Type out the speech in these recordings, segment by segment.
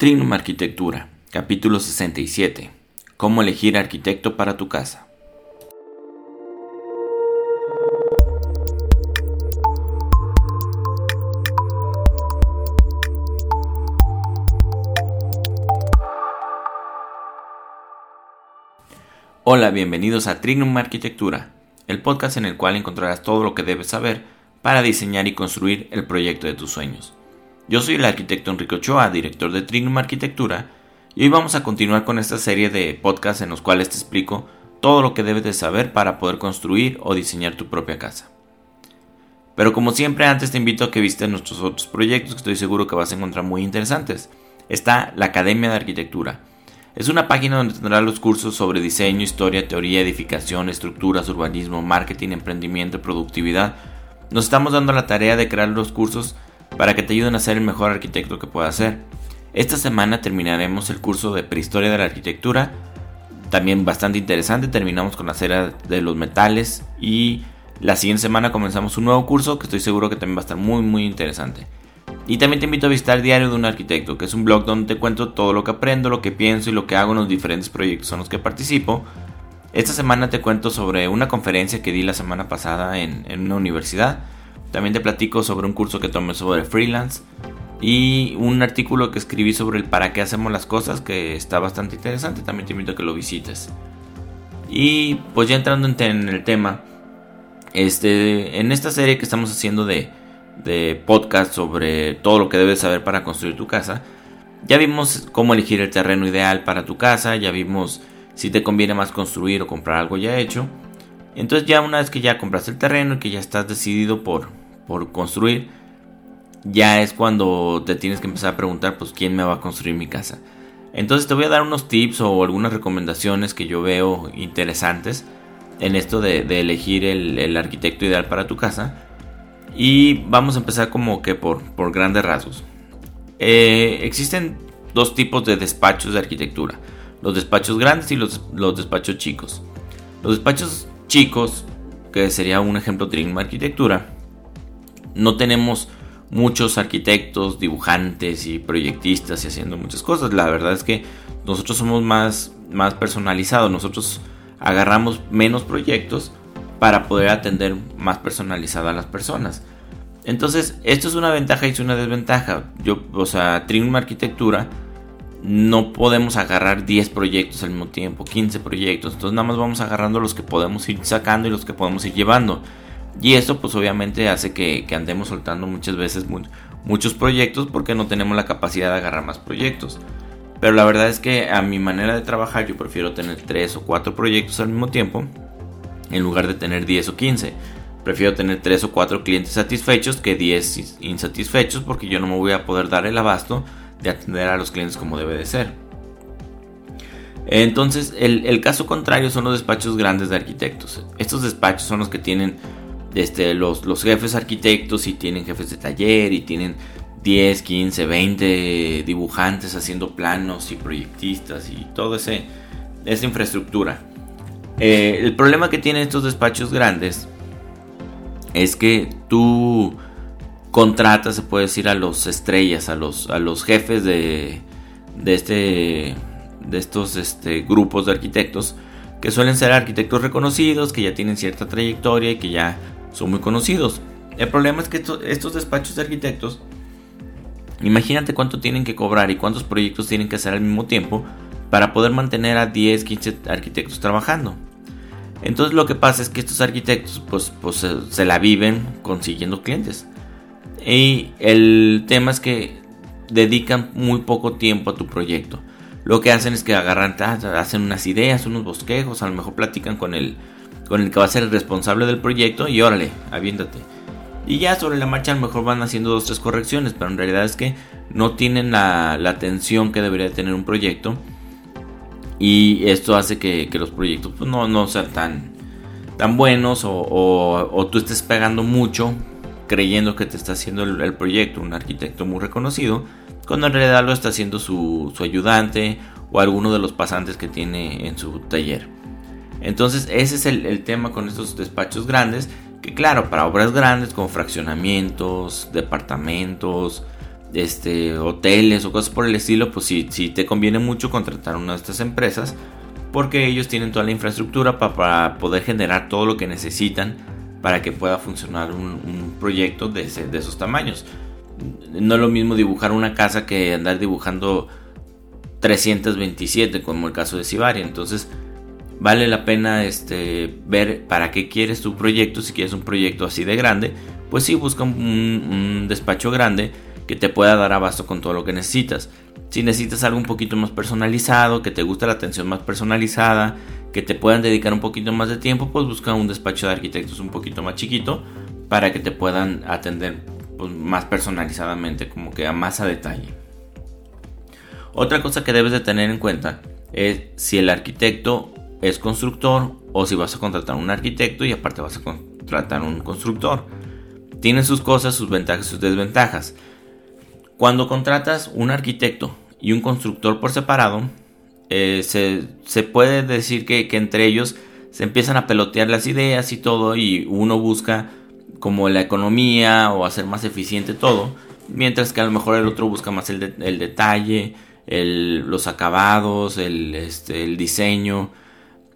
Trinum Arquitectura, capítulo 67. Cómo elegir arquitecto para tu casa. Hola, bienvenidos a Trinum Arquitectura, el podcast en el cual encontrarás todo lo que debes saber para diseñar y construir el proyecto de tus sueños. Yo soy el arquitecto Enrique Ochoa, director de Trinum Arquitectura, y hoy vamos a continuar con esta serie de podcasts en los cuales te explico todo lo que debes de saber para poder construir o diseñar tu propia casa. Pero como siempre antes te invito a que visites nuestros otros proyectos que estoy seguro que vas a encontrar muy interesantes. Está la Academia de Arquitectura. Es una página donde tendrás los cursos sobre diseño, historia, teoría, edificación, estructuras, urbanismo, marketing, emprendimiento, productividad. Nos estamos dando la tarea de crear los cursos para que te ayuden a ser el mejor arquitecto que puedas ser. Esta semana terminaremos el curso de prehistoria de la arquitectura, también bastante interesante, terminamos con la serie de los metales y la siguiente semana comenzamos un nuevo curso que estoy seguro que también va a estar muy muy interesante. Y también te invito a visitar Diario de un Arquitecto, que es un blog donde te cuento todo lo que aprendo, lo que pienso y lo que hago en los diferentes proyectos en los que participo. Esta semana te cuento sobre una conferencia que di la semana pasada en, en una universidad también te platico sobre un curso que tomé sobre freelance y un artículo que escribí sobre el para qué hacemos las cosas que está bastante interesante. También te invito a que lo visites. Y pues ya entrando en el tema, este, en esta serie que estamos haciendo de, de podcast sobre todo lo que debes saber para construir tu casa, ya vimos cómo elegir el terreno ideal para tu casa, ya vimos si te conviene más construir o comprar algo ya hecho. Entonces ya una vez que ya compraste el terreno y que ya estás decidido por, por construir, ya es cuando te tienes que empezar a preguntar, pues, ¿quién me va a construir mi casa? Entonces te voy a dar unos tips o algunas recomendaciones que yo veo interesantes en esto de, elegir el, arquitecto ideal para tu casa. Y vamos a empezar como que por, grandes rasgos. Eh, existen dos tipos de despachos de arquitectura. Los despachos grandes y los, los despachos chicos. Los despachos chicos, que sería un ejemplo de arquitectura, no tenemos muchos arquitectos, dibujantes y proyectistas y haciendo muchas cosas. La verdad es que nosotros somos más, más personalizados, nosotros agarramos menos proyectos para poder atender más personalizada a las personas. Entonces, esto es una ventaja y es una desventaja. Yo, o sea, Trinum Arquitectura no podemos agarrar 10 proyectos al mismo tiempo, 15 proyectos. Entonces, nada más vamos agarrando los que podemos ir sacando y los que podemos ir llevando. Y eso pues obviamente hace que, andemos soltando muchas veces muchos proyectos porque no tenemos la capacidad de agarrar más proyectos. Pero la verdad es que a mi manera de trabajar yo prefiero tener 3 o 4 proyectos al mismo tiempo en lugar de tener 10 o 15. Prefiero tener 3 o 4 clientes satisfechos que 10 insatisfechos porque yo no me voy a poder dar el abasto de atender a los clientes como debe de ser. Entonces, el, el, caso contrario son los despachos grandes de arquitectos. Estos despachos son los que tienen este, los, los jefes arquitectos y tienen jefes de taller y tienen 10, 15, 20 dibujantes haciendo planos y proyectistas y toda esa infraestructura. Eh, el problema que tienen estos despachos grandes es que tú contratas, se puede decir, a los estrellas, a los, a los jefes de, de, este, de estos este, grupos de arquitectos, que suelen ser arquitectos reconocidos, que ya tienen cierta trayectoria y que ya son muy conocidos. El problema es que estos, despachos de arquitectos, imagínate cuánto tienen que cobrar y cuántos proyectos tienen que hacer al mismo tiempo para poder mantener a 10, 15 arquitectos trabajando. Entonces lo que pasa es que estos arquitectos pues, pues se, la viven consiguiendo clientes. Y el tema es que dedican muy poco tiempo a tu proyecto. Lo que hacen es que agarran, hacen unas ideas, unos bosquejos, a lo mejor platican con el, con el que va a ser el responsable del proyecto y órale, aviéntate. Y ya sobre la marcha a lo mejor van haciendo dos tres correcciones, pero en realidad es que no tienen la, atención que debería tener un proyecto. Y esto hace que, los proyectos pues, no, no, sean tan, tan buenos o, tú estés pegando mucho creyendo que te está haciendo el, proyecto un arquitecto muy reconocido, cuando en realidad lo está haciendo su, su ayudante o alguno de los pasantes que tiene en su taller. Entonces ese es el, tema con estos despachos grandes, que claro, para obras grandes como fraccionamientos, departamentos, este, hoteles o cosas por el estilo, pues sí, sí te conviene mucho contratar una de estas empresas porque ellos tienen toda la infraestructura para, poder generar todo lo que necesitan para que pueda funcionar un, proyecto de, de, esos tamaños. No es lo mismo dibujar una casa que andar dibujando 327 como el caso de Sibaria. Entonces vale la pena este, ver para qué quieres tu proyecto. Si quieres un proyecto así de grande, pues sí, busca un despacho grande que te pueda dar abasto con todo lo que necesitas. Si necesitas algo un poquito más personalizado, que te gusta la atención más personalizada, que te puedan dedicar un poquito más de tiempo, pues busca un despacho de arquitectos un poquito más chiquito para que te puedan atender pues, más personalizadamente, como que a más a detalle. Otra cosa que debes de tener en cuenta es si el arquitecto es constructor o si vas a contratar un arquitecto y aparte vas a contratar un constructor. Tiene sus cosas, sus ventajas y sus desventajas. Cuando contratas un arquitecto y un constructor por separado, eh, se, puede decir que, entre ellos se empiezan a pelotear las ideas y todo y uno busca como la economía o hacer más eficiente todo, mientras que a lo mejor el otro busca más el, detalle, los acabados, el, este, el diseño.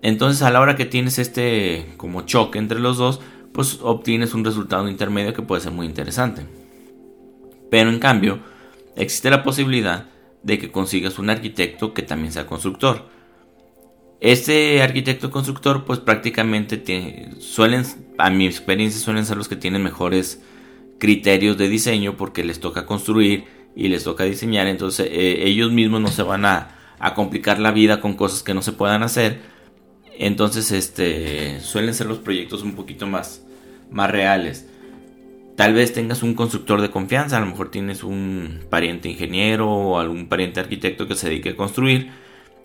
Entonces a la hora que tienes este como choque entre los dos, pues obtienes un resultado intermedio que puede ser muy interesante. Pero en cambio, existe la posibilidad de que consigas un arquitecto que también sea constructor. Este arquitecto constructor pues prácticamente suelen, a mi experiencia suelen ser los que tienen mejores criterios de diseño porque les toca construir y les toca diseñar, entonces eh, ellos mismos no se van a, a, complicar la vida con cosas que no se puedan hacer, entonces este suelen ser los proyectos un poquito más, más reales. Tal vez tengas un constructor de confianza, a lo mejor tienes un pariente ingeniero o algún pariente arquitecto que se dedique a construir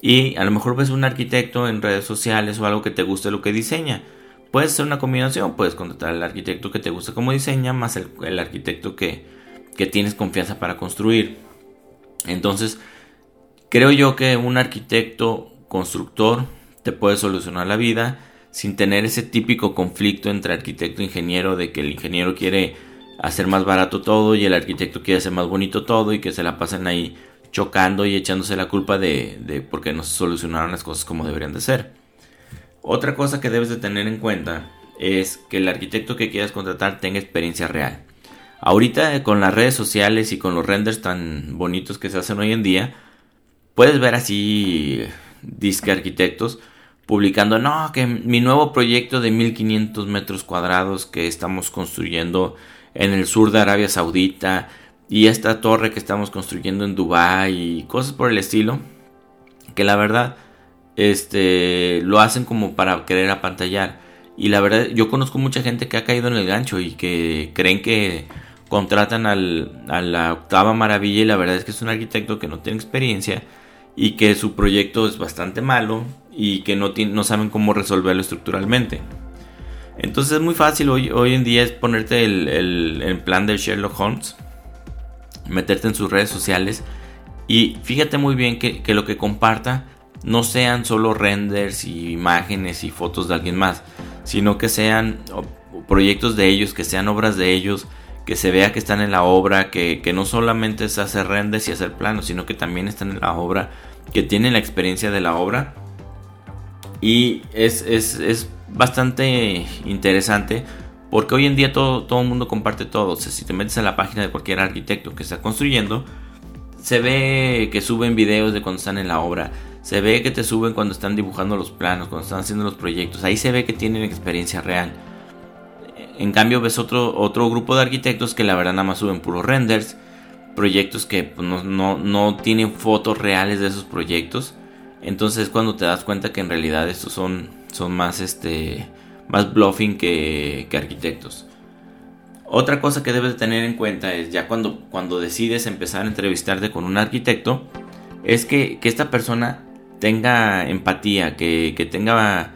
y a lo mejor ves un arquitecto en redes sociales o algo que te guste lo que diseña. Puede ser una combinación, puedes contratar al arquitecto que te gusta como diseña más el, arquitecto que, que tienes confianza para construir. Entonces, creo yo que un arquitecto constructor te puede solucionar la vida sin tener ese típico conflicto entre arquitecto e ingeniero de que el ingeniero quiere hacer más barato todo y el arquitecto quiere hacer más bonito todo y que se la pasen ahí chocando y echándose la culpa de, de no se solucionaron las cosas como deberían de ser. Otra cosa que debes de tener en cuenta es que el arquitecto que quieras contratar tenga experiencia real. Ahorita con las redes sociales y con los renders tan bonitos que se hacen hoy en día, puedes ver así disque arquitectos publicando, no, que mi nuevo proyecto de 1500 metros cuadrados que estamos construyendo en el sur de Arabia Saudita y esta torre que estamos construyendo en Dubai y cosas por el estilo, que la verdad este lo hacen como para querer apantallar. Y la verdad yo conozco mucha gente que ha caído en el gancho y que creen que contratan al, a la octava maravilla y la verdad es que es un arquitecto que no tiene experiencia y que su proyecto es bastante malo y que no, no saben cómo resolverlo estructuralmente. Entonces es muy fácil hoy, hoy en día es ponerte el, el, plan de Sherlock Holmes, meterte en sus redes sociales y fíjate muy bien que, que, lo que comparta no sean solo renders y imágenes y fotos de alguien más, sino que sean proyectos de ellos, que sean obras de ellos, que se vea que están en la obra, que, que no solamente es hacer renders y hacer planos, sino que también están en la obra, que tienen la experiencia de la obra y es, es, bastante interesante porque hoy en día todo, todo el mundo comparte todo. Si te metes a la página de cualquier arquitecto que está construyendo, se ve que suben videos de cuando están en la obra. Se ve que te suben cuando están dibujando los planos, cuando están haciendo los proyectos. Ahí se ve que tienen experiencia real. En cambio ves otro, otro grupo de arquitectos que la verdad nada más suben puros renders. Proyectos que pues, no, no, no tienen fotos reales de esos proyectos. Entonces cuando te das cuenta que en realidad estos son, son más, este, más bluffing que, arquitectos. Otra cosa que debes tener en cuenta es ya cuando, cuando decides empezar a entrevistarte con un arquitecto, es que, esta persona tenga empatía, que, que, tenga,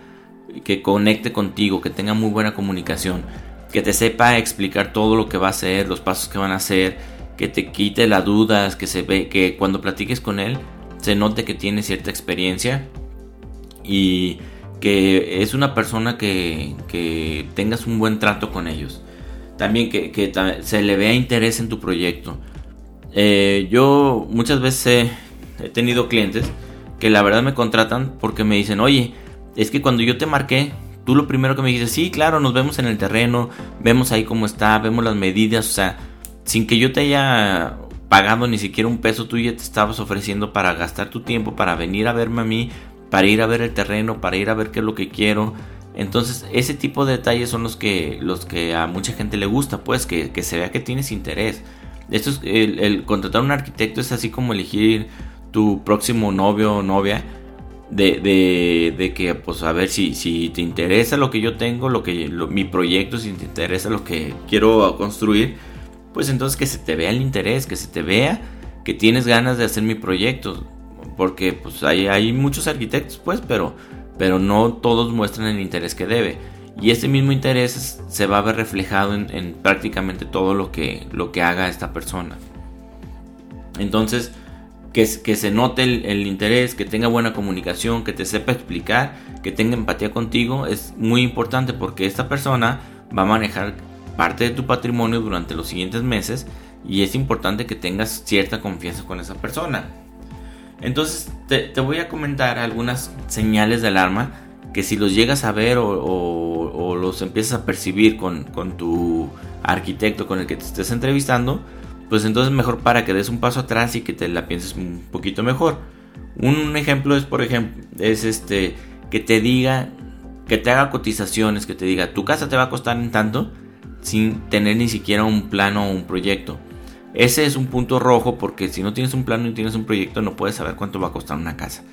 que conecte contigo, que tenga muy buena comunicación, que te sepa explicar todo lo que va a hacer, los pasos que van a hacer, que te quite las dudas, que se ve, que cuando platiques con él se note que tiene cierta experiencia y que es una persona que, que tengas un buen trato con ellos. También que, se le vea interés en tu proyecto. eh, yo muchas veces he, tenido clientes que la verdad me contratan porque me dicen, oye, es que cuando yo te marqué, tú lo primero que me dices, sí, claro, nos vemos en el terreno, vemos ahí cómo está, vemos las medidas, o sea, sin que yo te haya pagado ni siquiera un peso, tú ya te estabas ofreciendo para gastar tu tiempo, para venir a verme a mí, para ir a ver el terreno, para ir a ver qué es lo que quiero. Entonces, ese tipo de detalles son los que, los que a mucha gente le gusta, pues, que, se vea que tienes interés. Esto es, el, contratar a un arquitecto es así como elegir tu próximo novio o novia. De, de, que, pues, a ver si, si te interesa lo que yo tengo, lo que mi proyecto, si te interesa lo que quiero construir, pues entonces que se te vea el interés, que se te vea que tienes ganas de hacer mi proyecto. Porque, pues, hay, hay muchos arquitectos, pues, pero pero no todos muestran el interés que debe. Y ese mismo interés se va a ver reflejado en, prácticamente todo lo que, lo que haga esta persona. Entonces, que, que se note el, interés, que tenga buena comunicación, que te sepa explicar, que tenga empatía contigo, es muy importante porque esta persona va a manejar parte de tu patrimonio durante los siguientes meses y es importante que tengas cierta confianza con esa persona. Entonces te, voy a comentar algunas señales de alarma que si los llegas a ver o, los empiezas a percibir con, tu arquitecto con el que te estés entrevistando, pues entonces mejor para que des un paso atrás y que te la pienses un poquito mejor. Un ejemplo es, por ejemplo, es este que te diga, que te haga cotizaciones, que te diga, tu casa te va a costar en tanto, sin tener ni siquiera un plano o un proyecto. Ese es un punto rojo porque si no tienes un plano y tienes un proyecto no puedes saber cuánto va a costar una casa.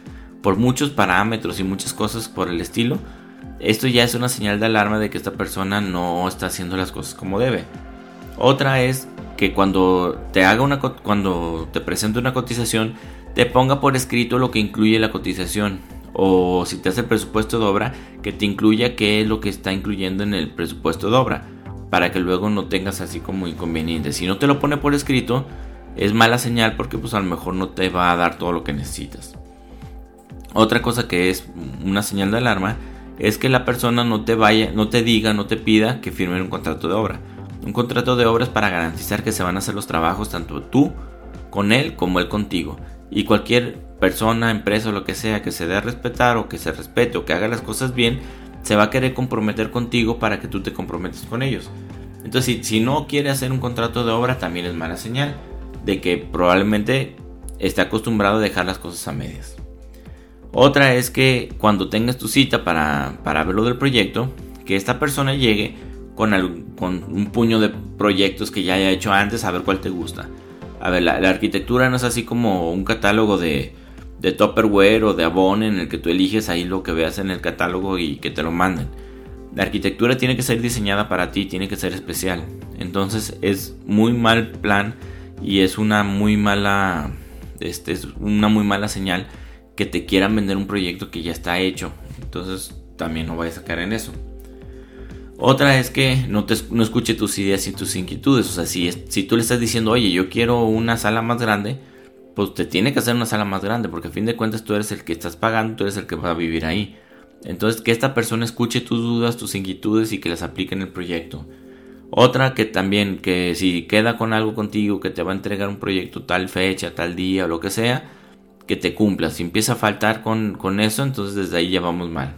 Por muchos parámetros y muchas cosas por el estilo, esto ya es una señal de alarma de que esta persona no está haciendo las cosas como debe. Otra es que cuando te haga una cuando te presente una cotización te ponga por escrito lo que incluye la cotización o si te hace el presupuesto de obra que te incluya qué es lo que está incluyendo en el presupuesto de obra para que luego no tengas así como inconvenientes. Si no te lo pone por escrito, es mala señal porque pues a lo mejor no te va a dar todo lo que necesitas. Otra cosa que es una señal de alarma es que la persona no te vaya, no te diga, no te pida que firmen un contrato de obra. Un contrato de obra es para garantizar que se van a hacer los trabajos tanto tú con él como él contigo. Y cualquier persona, empresa o lo que sea que se dé a respetar o que se respete o que haga las cosas bien, se va a querer comprometer contigo para que tú te comprometas con ellos. Entonces, si, no quiere hacer un contrato de obra, también es mala señal de que probablemente esté acostumbrado a dejar las cosas a medias. Otra es que cuando tengas tu cita para, para ver lo del proyecto, que esta persona llegue con, un puño de proyectos que ya haya hecho antes a ver cuál te gusta. A ver, la arquitectura no es así como un catálogo de de Tupperware o de Avon en el que tú eliges ahí lo que veas en el catálogo y que te lo manden. La arquitectura tiene que ser diseñada para ti, tiene que ser especial. Entonces es muy mal plan y es una muy mala este es una muy mala señal que te quieran vender un proyecto que ya está hecho. Entonces también no vayas a caer en eso. Otra es que no, te, no escuche tus ideas y tus inquietudes. O sea, si, si tú le estás diciendo, oye, yo quiero una sala más grande, pues te tiene que hacer una sala más grande, porque a fin de cuentas tú eres el que estás pagando, tú eres el que va a vivir ahí. Entonces, que esta persona escuche tus dudas, tus inquietudes y que las aplique en el proyecto. Otra que también, que si queda con algo contigo, que te va a entregar un proyecto tal fecha, tal día o lo que sea, que te cumpla. Si empieza a faltar con, con eso, entonces desde ahí ya vamos mal.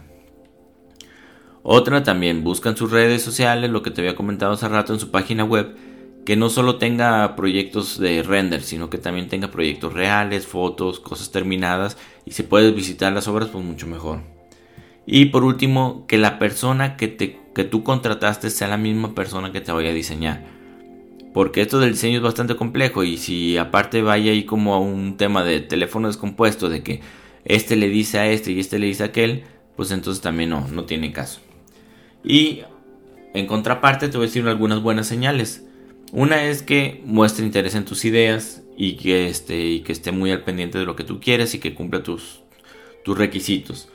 Otra también, busca en sus redes sociales, lo que te había comentado hace rato en su página web, que no solo tenga proyectos de render, sino que también tenga proyectos reales, fotos, cosas terminadas y si puedes visitar las obras pues mucho mejor. Y por último, que la persona que, te, que tú contrataste sea la misma persona que te vaya a diseñar. Porque esto del diseño es bastante complejo y si aparte vaya ahí como a un tema de teléfono descompuesto, de que este le dice a este y este le dice a aquel, pues entonces también no, no tiene caso. Y en contraparte te voy a decir algunas buenas señales. Una es que muestre interés en tus ideas y que, esté, y que esté muy al pendiente de lo que tú quieres y que cumpla tus, tus requisitos.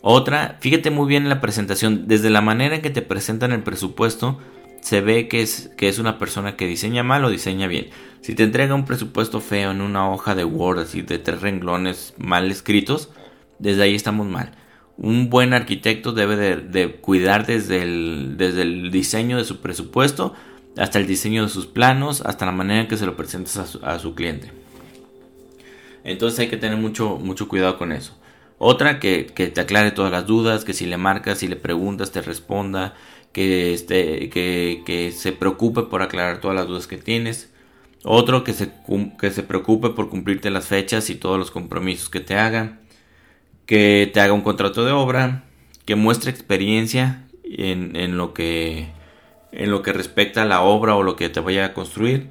Otra, fíjate muy bien en la presentación, desde la manera en que te presentan el presupuesto, se ve que es, que es una persona que diseña mal o diseña bien. Si te entrega un presupuesto feo en una hoja de Word, así de tres renglones mal escritos, desde ahí estamos mal. Un buen arquitecto debe de, de cuidar desde el, desde el diseño de su presupuesto hasta el diseño de sus planos, hasta la manera en que se lo presentas a su, cliente. Entonces hay que tener mucho, mucho cuidado con eso. Otra, que, te aclare todas las dudas, que si le marcas, si le preguntas, te responda, que, este, que, que se preocupe por aclarar todas las dudas que tienes. Otro, que se, que se preocupe por cumplirte las fechas y todos los compromisos que te haga. Que te haga un contrato de obra. Que muestre experiencia en, en lo que en lo que respecta a la obra o lo que te vaya a construir.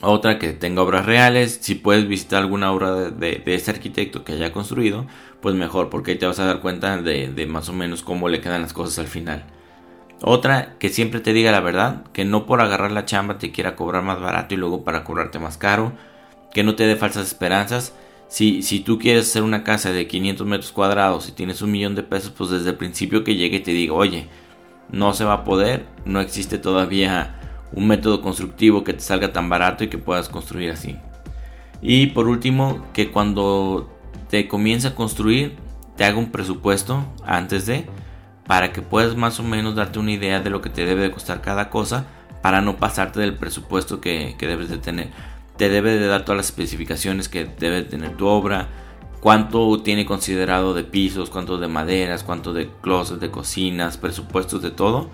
Otra que tenga obras reales. Si puedes visitar alguna obra de, ese arquitecto que haya construido, pues mejor, porque ahí te vas a dar cuenta de, de, más o menos cómo le quedan las cosas al final. Otra que siempre te diga la verdad, que no por agarrar la chamba te quiera cobrar más barato y luego para cobrarte más caro. Que no te dé falsas esperanzas. Si, si tú quieres hacer una casa de 500 metros cuadrados y tienes un millón de pesos, pues desde el principio que llegue y te diga, oye, no se va a poder, no existe todavía un método constructivo que te salga tan barato y que puedas construir así. Y por último, que cuando te comience a construir, te haga un presupuesto antes de, para que puedas más o menos darte una idea de lo que te debe de costar cada cosa, para no pasarte del presupuesto que, que debes de tener. Te debe de dar todas las especificaciones que debe tener tu obra, cuánto tiene considerado de pisos, cuánto de maderas, cuánto de closets, de cocinas, presupuestos de todo,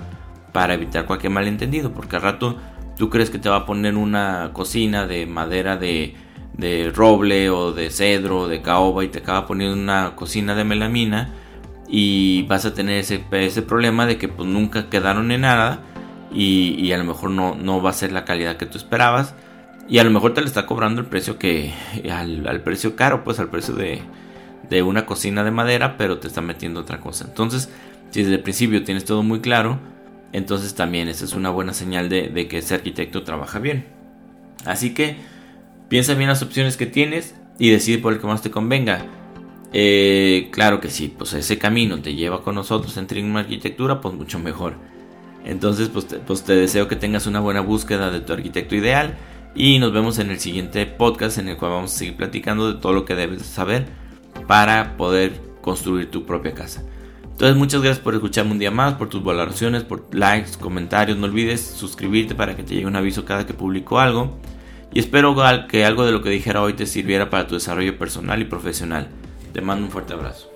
para evitar cualquier malentendido, porque al rato tú crees que te va a poner una cocina de madera de, de roble o de cedro o de caoba y te acaba poniendo una cocina de melamina y vas a tener ese, ese problema de que pues nunca quedaron en nada y, a lo mejor no, no va a ser la calidad que tú esperabas y a lo mejor te le está cobrando el precio que. Al, precio caro, pues al precio de, de, una cocina de madera, pero te está metiendo otra cosa. Entonces, si desde el principio tienes todo muy claro, entonces también esa es una buena señal de, que ese arquitecto trabaja bien. Así que piensa bien las opciones que tienes y decide por el que más te convenga. Eh, claro que sí, pues ese camino te lleva con nosotros en Trinum Arquitectura, pues mucho mejor. Entonces, pues pues te deseo que tengas una buena búsqueda de tu arquitecto ideal y nos vemos en el siguiente podcast en el cual vamos a seguir platicando de todo lo que debes saber para poder construir tu propia casa. Entonces muchas gracias por escucharme un día más, por tus valoraciones, por likes, comentarios. No olvides suscribirte para que te llegue un aviso cada que publico algo. Y espero que algo de lo que dijera hoy te sirviera para tu desarrollo personal y profesional. Te mando un fuerte abrazo.